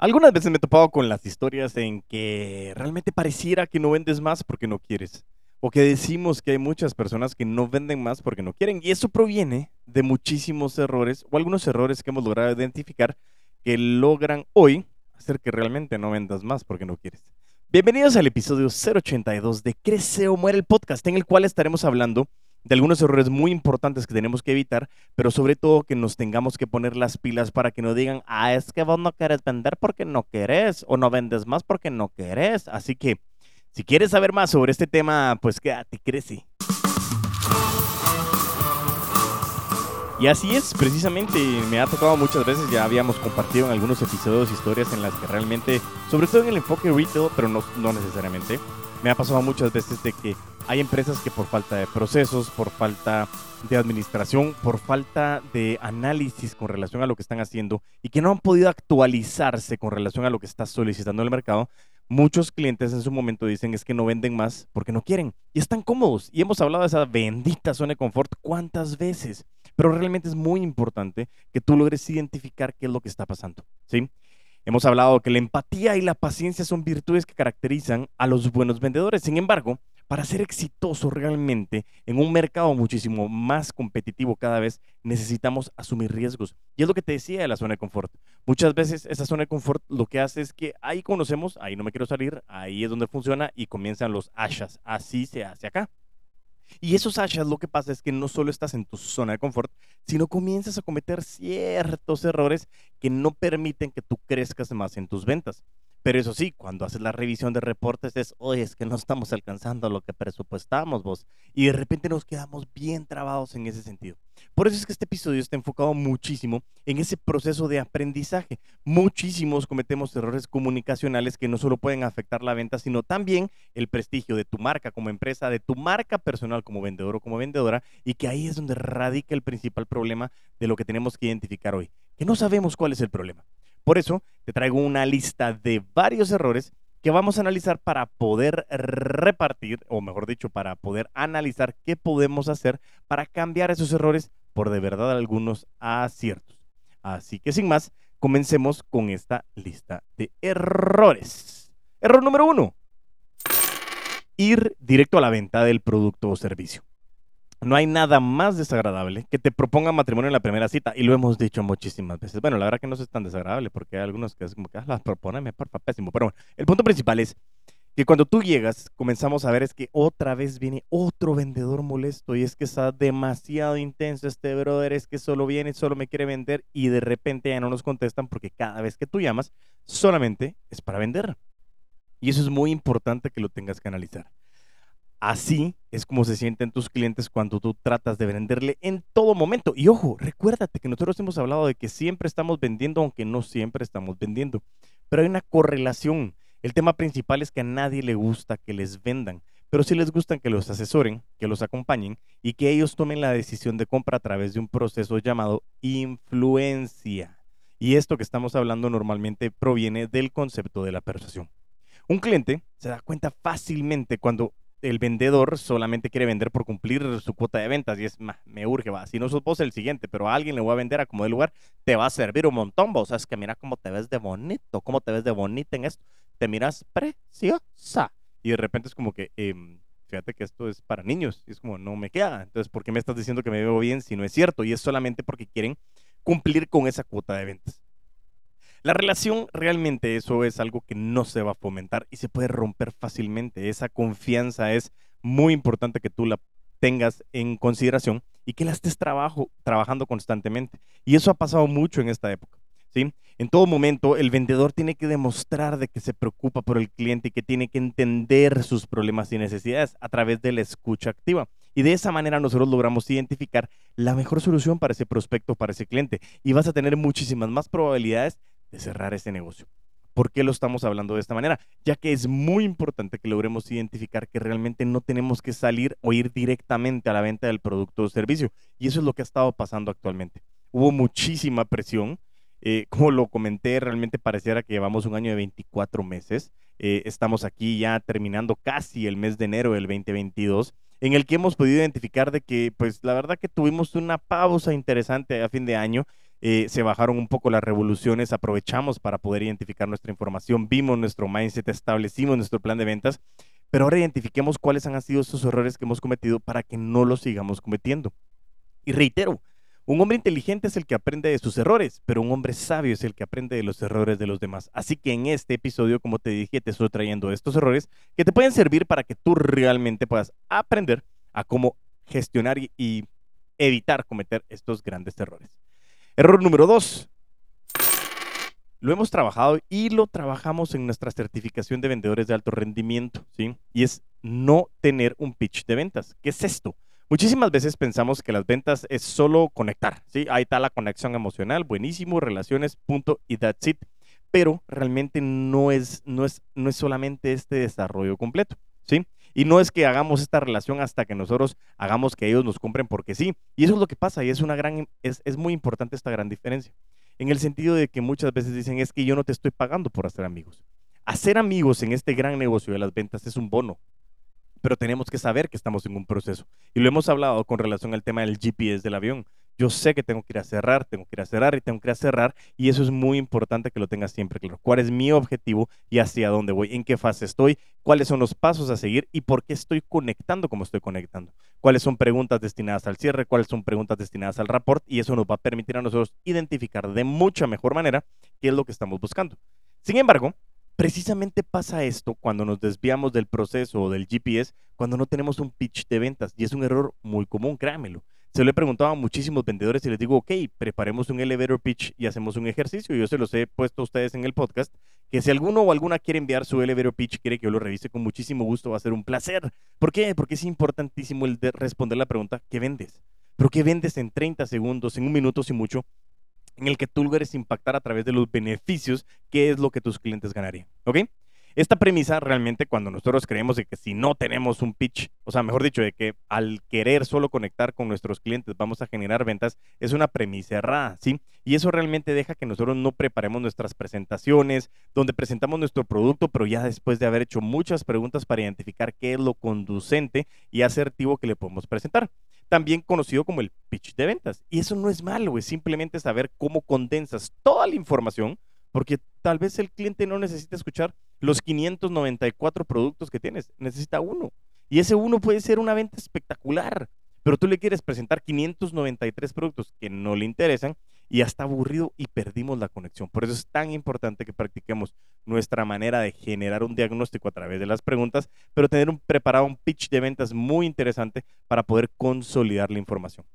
Algunas veces me he topado con las historias en que realmente pareciera que no vendes más porque no quieres. O que decimos que hay muchas personas que no venden más porque no quieren. Y eso proviene de muchísimos errores o algunos errores que hemos logrado identificar que logran hoy hacer que realmente no vendas más porque no quieres. Bienvenidos al episodio 082 de Crece o Muere el podcast, en el cual estaremos hablando de algunos errores muy importantes que tenemos que evitar, pero sobre todo que nos tengamos que poner las pilas para que no digan, ah, es que vos no querés vender porque no querés, o no vendes más porque no querés. Así que, si quieres saber más sobre este tema, pues quédate, crece. Y así es, precisamente, me ha tocado muchas veces, ya habíamos compartido en algunos episodios historias en las que realmente, sobre todo en el enfoque retail, pero no, no necesariamente, me ha pasado muchas veces de que hay empresas que por falta de procesos, por falta de administración, por falta de análisis con relación a lo que están haciendo y que no han podido actualizarse con relación a lo que está solicitando el mercado, muchos clientes en su momento dicen es que no venden más porque no quieren y están cómodos. Y hemos hablado de esa bendita zona de confort cuántas veces, pero realmente es muy importante que tú logres identificar qué es lo que está pasando, ¿sí? Hemos hablado que la empatía y la paciencia son virtudes que caracterizan a los buenos vendedores. Sin embargo, para ser exitoso realmente en un mercado muchísimo más competitivo cada vez, necesitamos asumir riesgos. Y es lo que te decía de la zona de confort. Muchas veces esa zona de confort lo que hace es que ahí conocemos, ahí no me quiero salir, ahí es donde funciona y comienzan los ashas. Así se hace acá. Y esos ashas lo que pasa es que no solo estás en tu zona de confort, sino comienzas a cometer ciertos errores que no permiten que tú crezcas más en tus ventas. Pero eso sí, cuando haces la revisión de reportes es, oye, es que no estamos alcanzando lo que presupuestamos vos. Y de repente nos quedamos bien trabados en ese sentido. Por eso es que este episodio está enfocado muchísimo en ese proceso de aprendizaje. Muchísimos cometemos errores comunicacionales que no solo pueden afectar la venta, sino también el prestigio de tu marca como empresa, de tu marca personal como vendedor o como vendedora, y que ahí es donde radica el principal problema de lo que tenemos que identificar hoy, que no sabemos cuál es el problema. Por eso te traigo una lista de varios errores que vamos a analizar para poder repartir, o mejor dicho, para poder analizar qué podemos hacer para cambiar esos errores por de verdad algunos aciertos. Así que sin más, comencemos con esta lista de errores. Error número uno. Ir directo a la venta del producto o servicio. No hay nada más desagradable que te propongan matrimonio en la primera cita, y lo hemos dicho muchísimas veces. Bueno, la verdad que no es tan desagradable, porque hay algunos que es como que ah, las propóneme, porfa, pésimo. Pero bueno, el punto principal es que cuando tú llegas, comenzamos a ver es que otra vez viene otro vendedor molesto, y es que está demasiado intenso este brother, es que solo viene, solo me quiere vender, y de repente ya no nos contestan porque cada vez que tú llamas, solamente es para vender. Y eso es muy importante que lo tengas que analizar. Así es como se sienten tus clientes cuando tú tratas de venderle en todo momento. Y ojo, recuérdate que nosotros hemos hablado de que siempre estamos vendiendo, aunque no siempre estamos vendiendo. Pero hay una correlación. El tema principal es que a nadie le gusta que les vendan, pero sí les gusta que los asesoren, que los acompañen y que ellos tomen la decisión de compra a través de un proceso llamado influencia. Y esto que estamos hablando normalmente proviene del concepto de la persuasión. Un cliente se da cuenta fácilmente cuando el vendedor solamente quiere vender por cumplir su cuota de ventas y es, me urge, va, si no sos vos el siguiente, pero a alguien le voy a vender a como de lugar, te va a servir un montón, vos, o sea, es que mira cómo te ves de bonito, cómo te ves de bonita en esto, te miras preciosa y de repente es como que, em, fíjate que esto es para niños y es como, no me queda, entonces, ¿por qué me estás diciendo que me veo bien si no es cierto? Y es solamente porque quieren cumplir con esa cuota de ventas. La relación realmente eso es algo que no se va a fomentar y se puede romper fácilmente. Esa confianza es muy importante que tú la tengas en consideración y que la estés trabajo, trabajando constantemente. Y eso ha pasado mucho en esta época. ¿sí? En todo momento, el vendedor tiene que demostrar de que se preocupa por el cliente y que tiene que entender sus problemas y necesidades a través de la escucha activa. Y de esa manera nosotros logramos identificar la mejor solución para ese prospecto, para ese cliente. Y vas a tener muchísimas más probabilidades de cerrar ese negocio. ¿Por qué lo estamos hablando de esta manera? Ya que es muy importante que logremos identificar que realmente no tenemos que salir o ir directamente a la venta del producto o servicio. Y eso es lo que ha estado pasando actualmente. Hubo muchísima presión. Eh, como lo comenté, realmente pareciera que llevamos un año de 24 meses. Eh, estamos aquí ya terminando casi el mes de enero del 2022 en el que hemos podido identificar de que, pues la verdad que tuvimos una pausa interesante a fin de año eh, se bajaron un poco las revoluciones, aprovechamos para poder identificar nuestra información, vimos nuestro mindset, establecimos nuestro plan de ventas, pero ahora identifiquemos cuáles han sido esos errores que hemos cometido para que no los sigamos cometiendo. Y reitero, un hombre inteligente es el que aprende de sus errores, pero un hombre sabio es el que aprende de los errores de los demás. Así que en este episodio, como te dije, te estoy trayendo estos errores que te pueden servir para que tú realmente puedas aprender a cómo gestionar y, evitar cometer estos grandes errores. Error número dos. Lo hemos trabajado y lo trabajamos en nuestra certificación de vendedores de alto rendimiento, ¿sí? Y es no tener un pitch de ventas. ¿Qué es esto? Muchísimas veces pensamos que las ventas es solo conectar, ¿sí? Ahí está la conexión emocional, buenísimo, relaciones, punto, y that's it. Pero realmente no es, no es, no es solamente este desarrollo completo, ¿sí? Y no es que hagamos esta relación hasta que nosotros hagamos que ellos nos compren porque sí. Y eso es lo que pasa y es una gran, es, es muy importante esta gran diferencia. En el sentido de que muchas veces dicen es que yo no te estoy pagando por hacer amigos. Hacer amigos en este gran negocio de las ventas es un bono, pero tenemos que saber que estamos en un proceso. Y lo hemos hablado con relación al tema del GPS del avión. Yo sé que tengo que ir a cerrar, tengo que ir a cerrar y tengo que ir a cerrar y eso es muy importante que lo tengas siempre claro. ¿Cuál es mi objetivo y hacia dónde voy? ¿En qué fase estoy? ¿Cuáles son los pasos a seguir y por qué estoy conectando como estoy conectando? ¿Cuáles son preguntas destinadas al cierre? ¿Cuáles son preguntas destinadas al rapport? Y eso nos va a permitir a nosotros identificar de mucha mejor manera qué es lo que estamos buscando. Sin embargo, precisamente pasa esto cuando nos desviamos del proceso o del GPS, cuando no tenemos un pitch de ventas. Y es un error muy común, créamelo. Se lo he preguntado a muchísimos vendedores y les digo, ok, preparemos un elevator pitch y hacemos un ejercicio. Yo se los he puesto a ustedes en el podcast, que si alguno o alguna quiere enviar su elevator pitch, quiere que yo lo revise con muchísimo gusto, va a ser un placer. ¿Por qué? Porque es importantísimo el de responder la pregunta, ¿qué vendes? ¿Pero qué vendes en 30 segundos, en un minuto si mucho? en el que tú logres impactar a través de los beneficios, qué es lo que tus clientes ganarían. ¿Ok? Esta premisa realmente cuando nosotros creemos de que si no tenemos un pitch, o sea, mejor dicho, de que al querer solo conectar con nuestros clientes vamos a generar ventas, es una premisa errada, ¿sí? Y eso realmente deja que nosotros no preparemos nuestras presentaciones, donde presentamos nuestro producto, pero ya después de haber hecho muchas preguntas para identificar qué es lo conducente y asertivo que le podemos presentar también conocido como el pitch de ventas. Y eso no es malo, es simplemente saber cómo condensas toda la información, porque tal vez el cliente no necesita escuchar los 594 productos que tienes, necesita uno. Y ese uno puede ser una venta espectacular, pero tú le quieres presentar 593 productos que no le interesan y ya está aburrido y perdimos la conexión. Por eso es tan importante que practiquemos nuestra manera de generar un diagnóstico a través de las preguntas, pero tener un, preparado un pitch de ventas muy interesante para poder consolidar la información.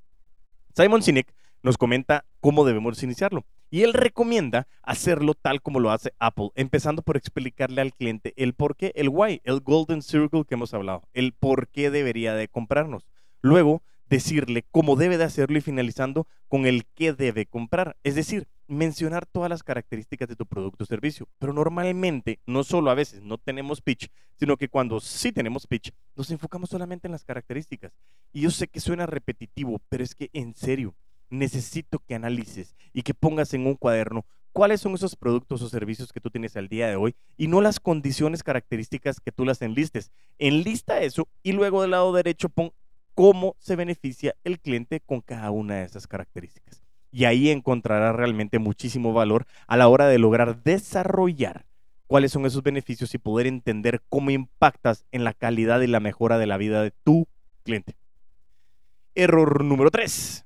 Simon Sinek nos comenta cómo debemos iniciarlo. Y él recomienda hacerlo tal como lo hace Apple, empezando por explicarle al cliente el por qué, el why, el golden circle que hemos hablado, el por qué debería de comprarnos. Luego, decirle cómo debe de hacerlo y finalizando con el qué debe comprar. Es decir, mencionar todas las características de tu producto o servicio. Pero normalmente, no solo a veces no tenemos pitch, sino que cuando sí tenemos pitch, nos enfocamos solamente en las características. Y yo sé que suena repetitivo, pero es que en serio, necesito que analices y que pongas en un cuaderno cuáles son esos productos o servicios que tú tienes al día de hoy y no las condiciones características que tú las enlistes. Enlista eso y luego del lado derecho pon cómo se beneficia el cliente con cada una de esas características. Y ahí encontrará realmente muchísimo valor a la hora de lograr desarrollar cuáles son esos beneficios y poder entender cómo impactas en la calidad y la mejora de la vida de tu cliente. Error número 3.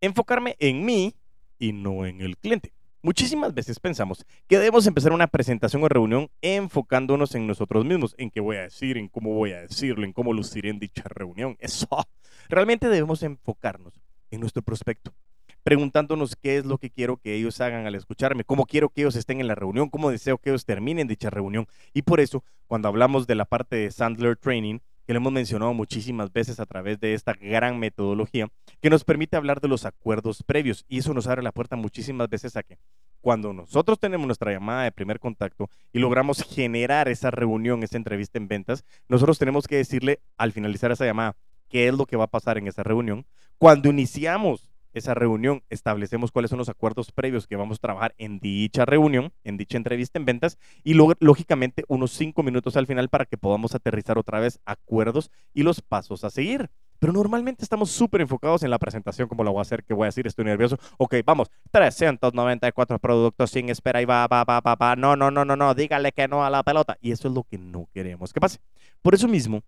Enfocarme en mí y no en el cliente. Muchísimas veces pensamos que debemos empezar una presentación o reunión enfocándonos en nosotros mismos, en qué voy a decir, en cómo voy a decirlo, en cómo luciré en dicha reunión. Eso. Realmente debemos enfocarnos en nuestro prospecto, preguntándonos qué es lo que quiero que ellos hagan al escucharme, cómo quiero que ellos estén en la reunión, cómo deseo que ellos terminen dicha reunión. Y por eso, cuando hablamos de la parte de Sandler Training, que lo hemos mencionado muchísimas veces a través de esta gran metodología, que nos permite hablar de los acuerdos previos. Y eso nos abre la puerta muchísimas veces a que cuando nosotros tenemos nuestra llamada de primer contacto y logramos generar esa reunión, esa entrevista en ventas, nosotros tenemos que decirle al finalizar esa llamada qué es lo que va a pasar en esa reunión. Cuando iniciamos esa reunión, establecemos cuáles son los acuerdos previos que vamos a trabajar en dicha reunión, en dicha entrevista en ventas, y luego, lógicamente, unos cinco minutos al final para que podamos aterrizar otra vez acuerdos y los pasos a seguir. Pero normalmente estamos súper enfocados en la presentación, como lo voy a hacer, que voy a decir, estoy nervioso. Ok, vamos, 394 productos sin espera y va, va, va, va, va. No, no, no, no, no, dígale que no a la pelota. Y eso es lo que no queremos que pase. Por eso mismo,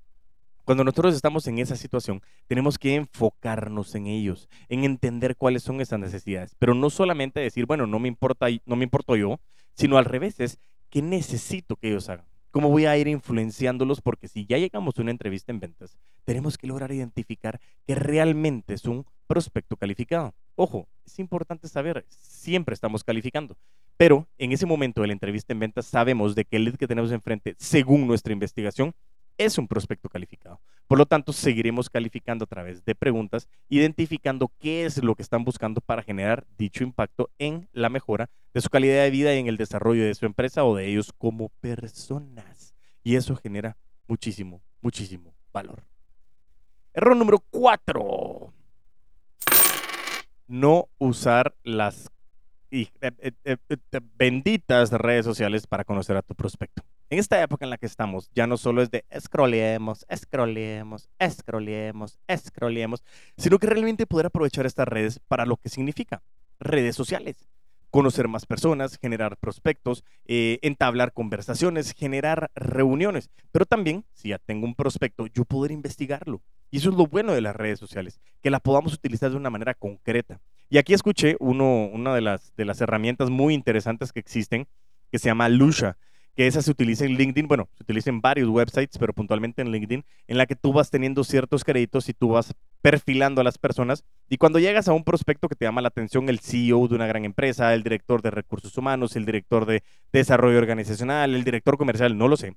cuando nosotros estamos en esa situación, tenemos que enfocarnos en ellos, en entender cuáles son esas necesidades, pero no solamente decir, bueno, no me importa, no me importo yo, sino al revés, es qué necesito que ellos hagan. ¿Cómo voy a ir influenciándolos? Porque si ya llegamos a una entrevista en ventas, tenemos que lograr identificar que realmente es un prospecto calificado. Ojo, es importante saber, siempre estamos calificando, pero en ese momento de la entrevista en ventas sabemos de el lead que tenemos enfrente, según nuestra investigación, es un prospecto calificado. Por lo tanto, seguiremos calificando a través de preguntas, identificando qué es lo que están buscando para generar dicho impacto en la mejora de su calidad de vida y en el desarrollo de su empresa o de ellos como personas. Y eso genera muchísimo, muchísimo valor. Error número cuatro. No usar las eh, eh, eh, benditas redes sociales para conocer a tu prospecto en esta época en la que estamos, ya no solo es de scrollemos, scrollemos, scrollemos, scrollemos, sino que realmente poder aprovechar estas redes para lo que significa redes sociales. Conocer más personas, generar prospectos, eh, entablar conversaciones, generar reuniones. Pero también, si ya tengo un prospecto, yo poder investigarlo. Y eso es lo bueno de las redes sociales, que la podamos utilizar de una manera concreta. Y aquí escuché una de las, de las herramientas muy interesantes que existen, que se llama Lusha que esa se utiliza en LinkedIn, bueno, se utiliza en varios websites, pero puntualmente en LinkedIn, en la que tú vas teniendo ciertos créditos y tú vas perfilando a las personas. Y cuando llegas a un prospecto que te llama la atención, el CEO de una gran empresa, el director de recursos humanos, el director de desarrollo organizacional, el director comercial, no lo sé.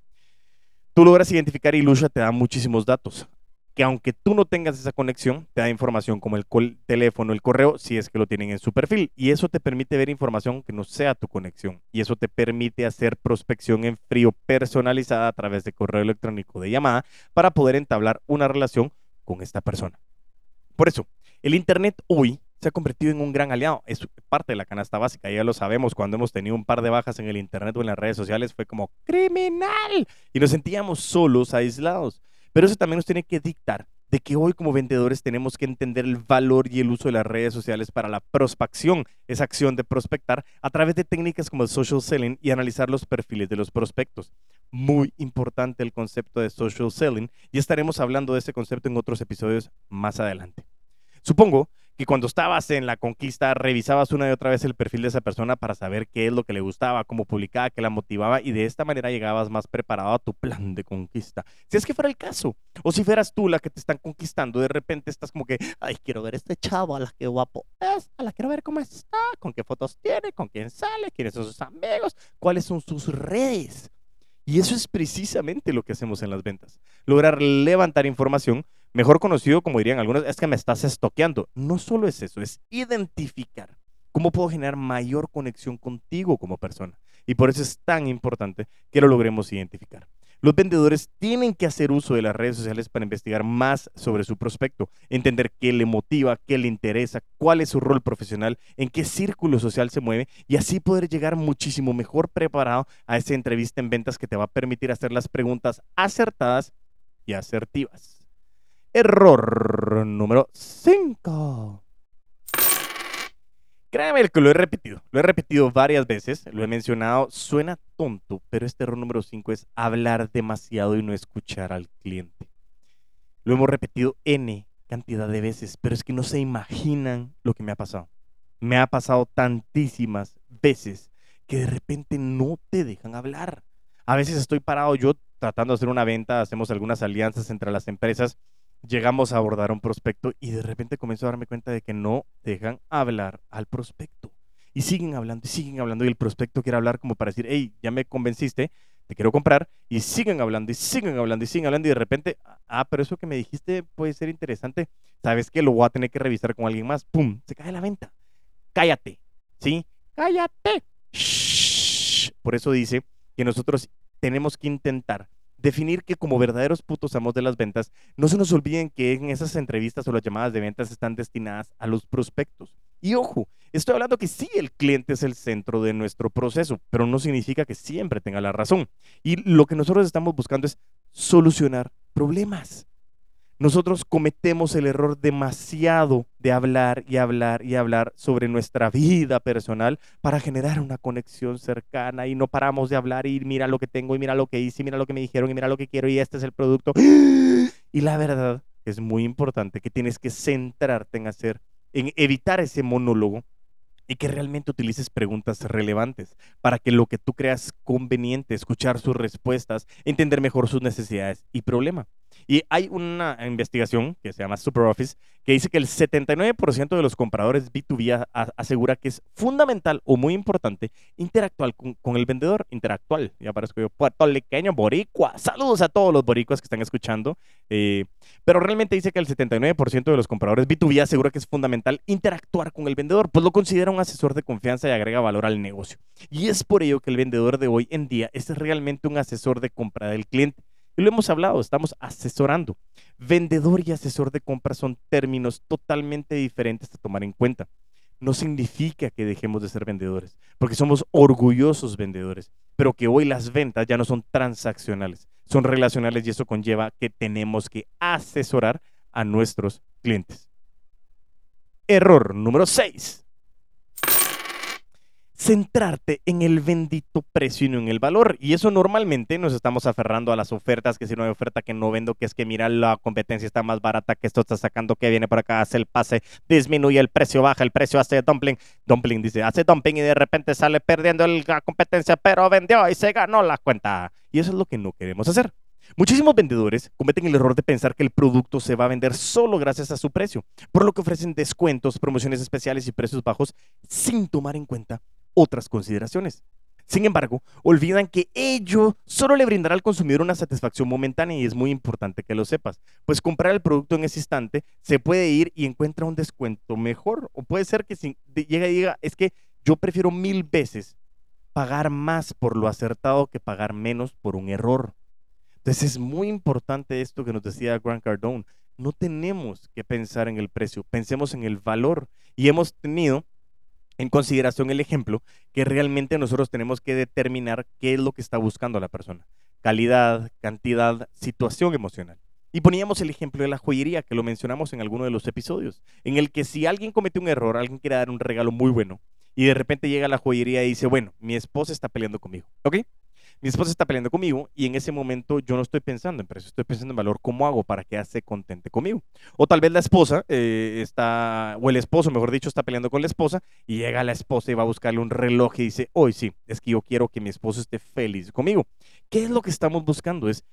Tú logras identificar y Lusha te da muchísimos datos que aunque tú no tengas esa conexión, te da información como el teléfono, el correo, si es que lo tienen en su perfil. Y eso te permite ver información que no sea tu conexión. Y eso te permite hacer prospección en frío personalizada a través de correo electrónico de llamada para poder entablar una relación con esta persona. Por eso, el Internet hoy se ha convertido en un gran aliado. Es parte de la canasta básica, ya lo sabemos, cuando hemos tenido un par de bajas en el Internet o en las redes sociales fue como criminal y nos sentíamos solos, aislados. Pero eso también nos tiene que dictar de que hoy como vendedores tenemos que entender el valor y el uso de las redes sociales para la prospección, esa acción de prospectar a través de técnicas como el social selling y analizar los perfiles de los prospectos. Muy importante el concepto de social selling y estaremos hablando de ese concepto en otros episodios más adelante. Supongo que cuando estabas en la conquista revisabas una y otra vez el perfil de esa persona para saber qué es lo que le gustaba, cómo publicaba, qué la motivaba y de esta manera llegabas más preparado a tu plan de conquista. Si es que fuera el caso, o si fueras tú la que te están conquistando, de repente estás como que, ay, quiero ver este chavo, a la que guapo es, a la quiero ver cómo está, con qué fotos tiene, con quién sale, quiénes son sus amigos, cuáles son sus redes. Y eso es precisamente lo que hacemos en las ventas. Lograr levantar información, mejor conocido como dirían algunos, es que me estás estoqueando. No solo es eso, es identificar cómo puedo generar mayor conexión contigo como persona. Y por eso es tan importante que lo logremos identificar. Los vendedores tienen que hacer uso de las redes sociales para investigar más sobre su prospecto, entender qué le motiva, qué le interesa, cuál es su rol profesional, en qué círculo social se mueve y así poder llegar muchísimo mejor preparado a esa entrevista en ventas que te va a permitir hacer las preguntas acertadas y asertivas. Error número 5. Créeme que lo he repetido, lo he repetido varias veces, lo he mencionado, suena tonto, pero este error número 5 es hablar demasiado y no escuchar al cliente. Lo hemos repetido N cantidad de veces, pero es que no se imaginan lo que me ha pasado. Me ha pasado tantísimas veces que de repente no te dejan hablar. A veces estoy parado yo tratando de hacer una venta, hacemos algunas alianzas entre las empresas llegamos a abordar un prospecto y de repente comienzo a darme cuenta de que no dejan hablar al prospecto. Y siguen hablando y siguen hablando y el prospecto quiere hablar como para decir, hey, ya me convenciste, te quiero comprar. Y siguen hablando y siguen hablando y siguen hablando y de repente, ah, pero eso que me dijiste puede ser interesante. ¿Sabes qué? Lo voy a tener que revisar con alguien más. ¡Pum! Se cae la venta. Cállate. ¿Sí? Cállate. Por eso dice que nosotros tenemos que intentar definir que como verdaderos putos amos de las ventas, no se nos olviden que en esas entrevistas o las llamadas de ventas están destinadas a los prospectos. Y ojo, estoy hablando que sí, el cliente es el centro de nuestro proceso, pero no significa que siempre tenga la razón. Y lo que nosotros estamos buscando es solucionar problemas. Nosotros cometemos el error demasiado de hablar y hablar y hablar sobre nuestra vida personal para generar una conexión cercana y no paramos de hablar y mira lo que tengo y mira lo que hice y mira lo que me dijeron y mira lo que quiero y este es el producto. Y la verdad es muy importante que tienes que centrarte en hacer, en evitar ese monólogo y que realmente utilices preguntas relevantes para que lo que tú creas conveniente, escuchar sus respuestas, entender mejor sus necesidades y problema. Y hay una investigación que se llama SuperOffice que dice que el 79% de los compradores B2B asegura que es fundamental o muy importante interactuar con, el vendedor. Interactual, ya parezco yo, puertorriqueño, boricua. Saludos a todos los boricuas que están escuchando. Eh, pero realmente dice que el 79% de los compradores B2B asegura que es fundamental interactuar con el vendedor, pues lo considera un asesor de confianza y agrega valor al negocio. Y es por ello que el vendedor de hoy en día es realmente un asesor de compra del cliente. Y lo hemos hablado, estamos asesorando. Vendedor y asesor de compra son términos totalmente diferentes a tomar en cuenta. No significa que dejemos de ser vendedores, porque somos orgullosos vendedores, pero que hoy las ventas ya no son transaccionales, son relacionales y eso conlleva que tenemos que asesorar a nuestros clientes. Error número 6 centrarte en el bendito precio y no en el valor. Y eso normalmente nos estamos aferrando a las ofertas, que si no hay oferta que no vendo, que es que mira la competencia está más barata, que esto está sacando, que viene por acá, hace el pase, disminuye el precio, baja el precio, hace dumpling. Dumpling dice, hace dumping y de repente sale perdiendo la competencia, pero vendió y se ganó la cuenta. Y eso es lo que no queremos hacer. Muchísimos vendedores cometen el error de pensar que el producto se va a vender solo gracias a su precio, por lo que ofrecen descuentos, promociones especiales y precios bajos sin tomar en cuenta otras consideraciones. Sin embargo, olvidan que ello solo le brindará al consumidor una satisfacción momentánea y es muy importante que lo sepas, pues comprar el producto en ese instante se puede ir y encuentra un descuento mejor o puede ser que si llega y diga, es que yo prefiero mil veces pagar más por lo acertado que pagar menos por un error. Entonces es muy importante esto que nos decía Grant Cardone. No tenemos que pensar en el precio, pensemos en el valor. Y hemos tenido en consideración el ejemplo que realmente nosotros tenemos que determinar qué es lo que está buscando la persona. Calidad, cantidad, situación emocional. Y poníamos el ejemplo de la joyería, que lo mencionamos en alguno de los episodios, en el que si alguien comete un error, alguien quiere dar un regalo muy bueno, y de repente llega a la joyería y dice, bueno, mi esposa está peleando conmigo, ¿ok? Mi esposa está peleando conmigo y en ese momento yo no estoy pensando en precio, estoy pensando en valor, ¿cómo hago para que se contente conmigo? O tal vez la esposa eh, está, o el esposo, mejor dicho, está peleando con la esposa y llega la esposa y va a buscarle un reloj y dice, hoy sí, es que yo quiero que mi esposo esté feliz conmigo. ¿Qué es lo que estamos buscando? Es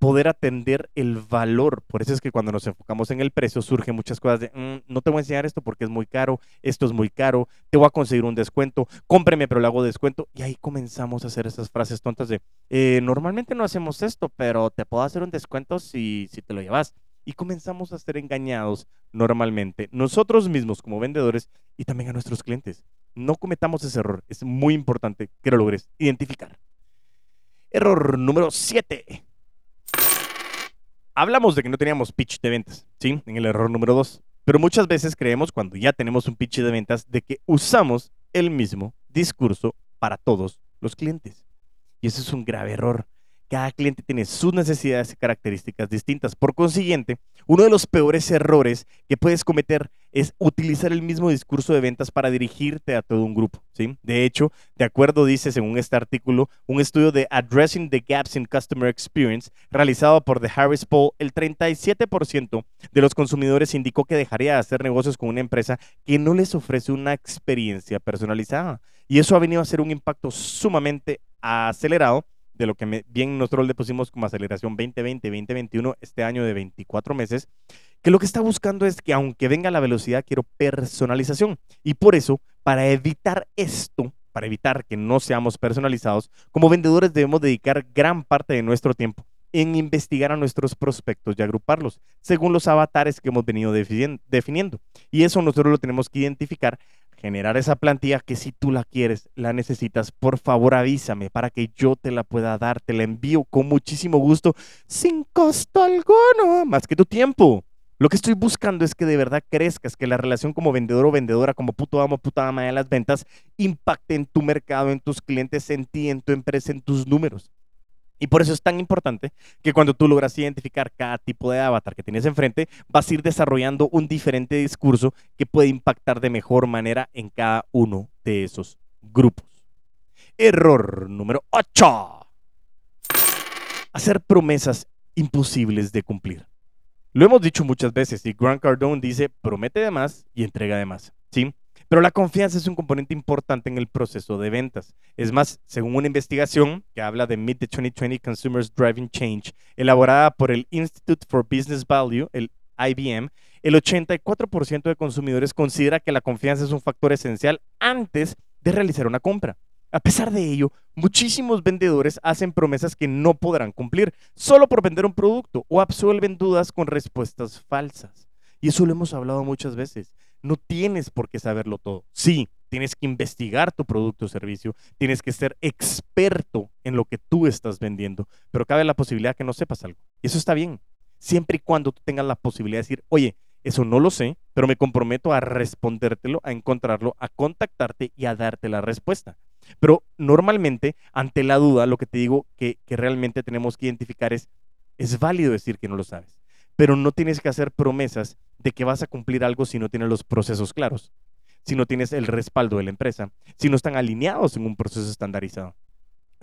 poder atender el valor. Por eso es que cuando nos enfocamos en el precio surgen muchas cosas de, mm, no te voy a enseñar esto porque es muy caro, esto es muy caro, te voy a conseguir un descuento, cómpreme pero le hago descuento. Y ahí comenzamos a hacer esas frases tontas de, eh, normalmente no hacemos esto, pero te puedo hacer un descuento si, si te lo llevas. Y comenzamos a ser engañados normalmente, nosotros mismos como vendedores y también a nuestros clientes. No cometamos ese error. Es muy importante que lo logres identificar. Error número 7 hablamos de que no teníamos pitch de ventas, ¿sí? En el error número dos. Pero muchas veces creemos cuando ya tenemos un pitch de ventas de que usamos el mismo discurso para todos los clientes. Y eso es un grave error. Cada cliente tiene sus necesidades y características distintas. Por consiguiente, uno de los peores errores que puedes cometer es utilizar el mismo discurso de ventas para dirigirte a todo un grupo. ¿sí? De hecho, de acuerdo, dice según este artículo, un estudio de Addressing the Gaps in Customer Experience realizado por The Harris Poll, el 37% de los consumidores indicó que dejaría de hacer negocios con una empresa que no les ofrece una experiencia personalizada. Y eso ha venido a ser un impacto sumamente acelerado de lo que bien nosotros le pusimos como aceleración 2020-2021, este año de 24 meses, que lo que está buscando es que aunque venga la velocidad, quiero personalización. Y por eso, para evitar esto, para evitar que no seamos personalizados, como vendedores debemos dedicar gran parte de nuestro tiempo en investigar a nuestros prospectos y agruparlos según los avatares que hemos venido definiendo. Y eso nosotros lo tenemos que identificar generar esa plantilla que si tú la quieres, la necesitas, por favor avísame para que yo te la pueda dar, te la envío con muchísimo gusto, sin costo alguno, más que tu tiempo. Lo que estoy buscando es que de verdad crezcas, que la relación como vendedor o vendedora, como puto amo, puta ama de las ventas, impacte en tu mercado, en tus clientes, en ti, en tu empresa, en tus números. Y por eso es tan importante que cuando tú logras identificar cada tipo de avatar que tienes enfrente, vas a ir desarrollando un diferente discurso que puede impactar de mejor manera en cada uno de esos grupos. Error número 8. Hacer promesas imposibles de cumplir. Lo hemos dicho muchas veces y Grant Cardone dice, promete de más y entrega de más. ¿sí? Pero la confianza es un componente importante en el proceso de ventas. Es más, según una investigación que habla de Meet the 2020 Consumers Driving Change, elaborada por el Institute for Business Value, el IBM, el 84% de consumidores considera que la confianza es un factor esencial antes de realizar una compra. A pesar de ello, muchísimos vendedores hacen promesas que no podrán cumplir solo por vender un producto o absuelven dudas con respuestas falsas. Y eso lo hemos hablado muchas veces. No tienes por qué saberlo todo. Sí, tienes que investigar tu producto o servicio, tienes que ser experto en lo que tú estás vendiendo, pero cabe la posibilidad que no sepas algo. Y eso está bien, siempre y cuando tú tengas la posibilidad de decir, oye, eso no lo sé, pero me comprometo a respondértelo, a encontrarlo, a contactarte y a darte la respuesta. Pero normalmente, ante la duda, lo que te digo que, que realmente tenemos que identificar es, es válido decir que no lo sabes pero no tienes que hacer promesas de que vas a cumplir algo si no tienes los procesos claros, si no tienes el respaldo de la empresa, si no están alineados en un proceso estandarizado.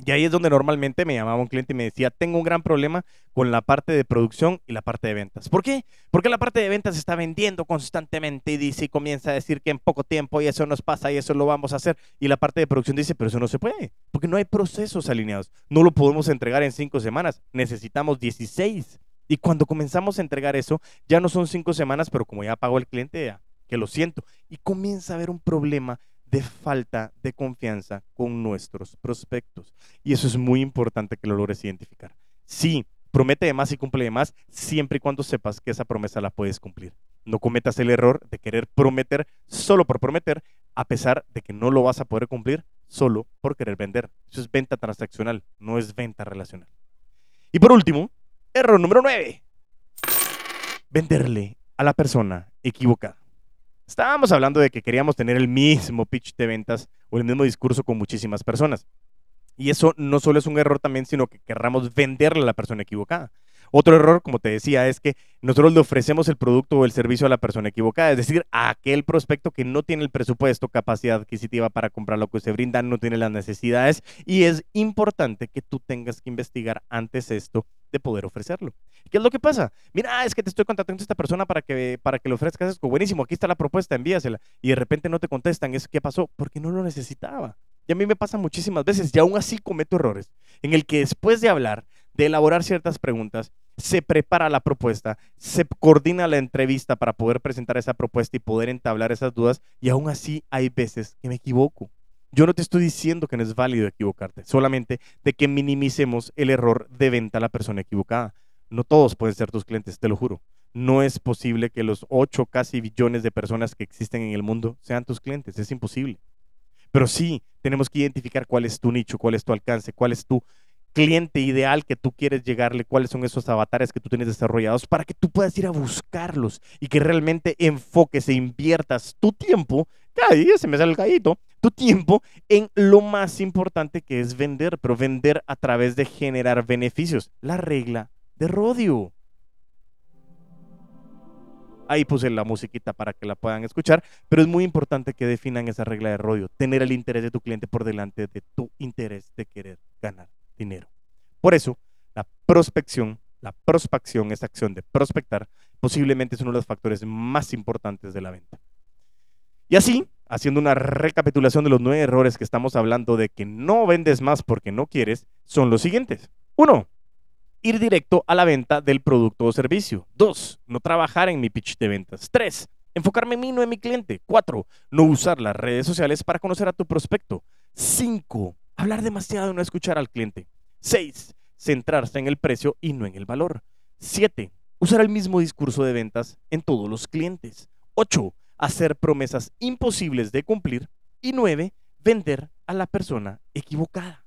Y ahí es donde normalmente me llamaba un cliente y me decía, tengo un gran problema con la parte de producción y la parte de ventas. ¿Por qué? Porque la parte de ventas está vendiendo constantemente y dice y comienza a decir que en poco tiempo y eso nos pasa y eso lo vamos a hacer. Y la parte de producción dice, pero eso no se puede, porque no hay procesos alineados. No lo podemos entregar en cinco semanas, necesitamos 16. Y cuando comenzamos a entregar eso, ya no son cinco semanas, pero como ya pagó el cliente, ya, que lo siento. Y comienza a haber un problema de falta de confianza con nuestros prospectos. Y eso es muy importante que lo logres identificar. Sí, promete de más y cumple de más, siempre y cuando sepas que esa promesa la puedes cumplir. No cometas el error de querer prometer solo por prometer, a pesar de que no lo vas a poder cumplir solo por querer vender. Eso es venta transaccional, no es venta relacional. Y por último, Error número 9. Venderle a la persona equivocada. Estábamos hablando de que queríamos tener el mismo pitch de ventas o el mismo discurso con muchísimas personas. Y eso no solo es un error también, sino que querramos venderle a la persona equivocada. Otro error, como te decía, es que nosotros le ofrecemos el producto o el servicio a la persona equivocada, es decir, a aquel prospecto que no tiene el presupuesto, capacidad adquisitiva para comprar lo que se brinda, no tiene las necesidades y es importante que tú tengas que investigar antes esto de poder ofrecerlo. ¿Qué es lo que pasa? Mira, es que te estoy contactando a esta persona para que, para que le ofrezcas esto. Buenísimo, aquí está la propuesta, envíasela. Y de repente no te contestan. ¿Es qué pasó? Porque no lo necesitaba. Y a mí me pasa muchísimas veces y aún así cometo errores en el que después de hablar, de elaborar ciertas preguntas, se prepara la propuesta, se coordina la entrevista para poder presentar esa propuesta y poder entablar esas dudas y aún así hay veces que me equivoco. Yo no te estoy diciendo que no es válido equivocarte, solamente de que minimicemos el error de venta a la persona equivocada. No todos pueden ser tus clientes, te lo juro. No es posible que los 8 casi billones de personas que existen en el mundo sean tus clientes, es imposible. Pero sí, tenemos que identificar cuál es tu nicho, cuál es tu alcance, cuál es tu cliente ideal que tú quieres llegarle, cuáles son esos avatares que tú tienes desarrollados para que tú puedas ir a buscarlos y que realmente enfoques e inviertas tu tiempo, ahí se me sale el gallito, tu tiempo en lo más importante que es vender, pero vender a través de generar beneficios. La regla de Rodio. Ahí puse la musiquita para que la puedan escuchar, pero es muy importante que definan esa regla de Rodio, tener el interés de tu cliente por delante de tu interés de querer ganar dinero. Por eso, la prospección, la prospección, esa acción de prospectar, posiblemente es uno de los factores más importantes de la venta. Y así, haciendo una recapitulación de los nueve errores que estamos hablando de que no vendes más porque no quieres, son los siguientes. Uno, ir directo a la venta del producto o servicio. Dos, no trabajar en mi pitch de ventas. Tres, enfocarme en mí, no en mi cliente. Cuatro, no usar las redes sociales para conocer a tu prospecto. Cinco, hablar demasiado y no escuchar al cliente. Seis, centrarse en el precio y no en el valor. Siete, usar el mismo discurso de ventas en todos los clientes. Ocho, hacer promesas imposibles de cumplir. Y nueve, vender a la persona equivocada.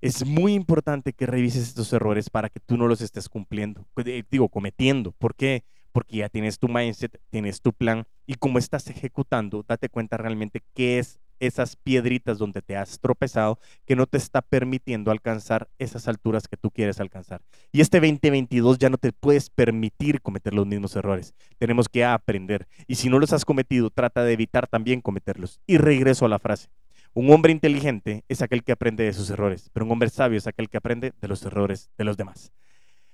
Es muy importante que revises estos errores para que tú no los estés cumpliendo, eh, digo, cometiendo. ¿Por qué? porque ya tienes tu mindset, tienes tu plan y como estás ejecutando, date cuenta realmente qué es esas piedritas donde te has tropezado que no te está permitiendo alcanzar esas alturas que tú quieres alcanzar. Y este 2022 ya no te puedes permitir cometer los mismos errores. Tenemos que aprender. Y si no los has cometido, trata de evitar también cometerlos. Y regreso a la frase. Un hombre inteligente es aquel que aprende de sus errores, pero un hombre sabio es aquel que aprende de los errores de los demás.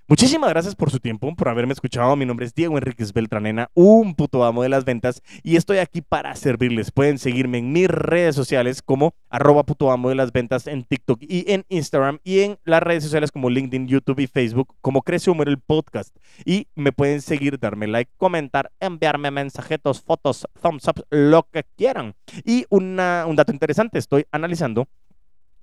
Muchísimas gracias por su tiempo, por haberme escuchado. Mi nombre es Diego Enríquez Beltranena, un puto amo de las ventas, y estoy aquí para servirles. Pueden seguirme en mis redes sociales como arroba puto amo de las ventas en TikTok y en Instagram y en las redes sociales como LinkedIn, YouTube y Facebook como Crece Humor el podcast. Y me pueden seguir, darme like, comentar, enviarme mensajetos, fotos, thumbs up, lo que quieran. Y una, un dato interesante, estoy analizando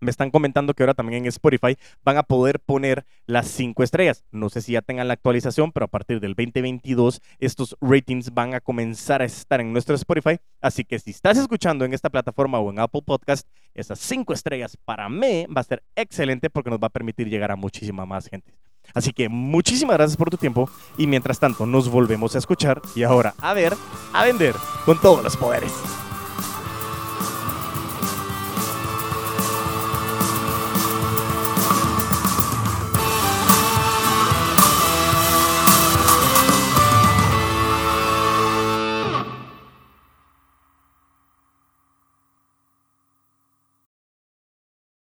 me están comentando que ahora también en Spotify van a poder poner las cinco estrellas. No sé si ya tengan la actualización, pero a partir del 2022 estos ratings van a comenzar a estar en nuestro Spotify. Así que si estás escuchando en esta plataforma o en Apple Podcast, esas cinco estrellas para mí va a ser excelente porque nos va a permitir llegar a muchísima más gente. Así que muchísimas gracias por tu tiempo y mientras tanto nos volvemos a escuchar y ahora a ver, a vender con todos los poderes.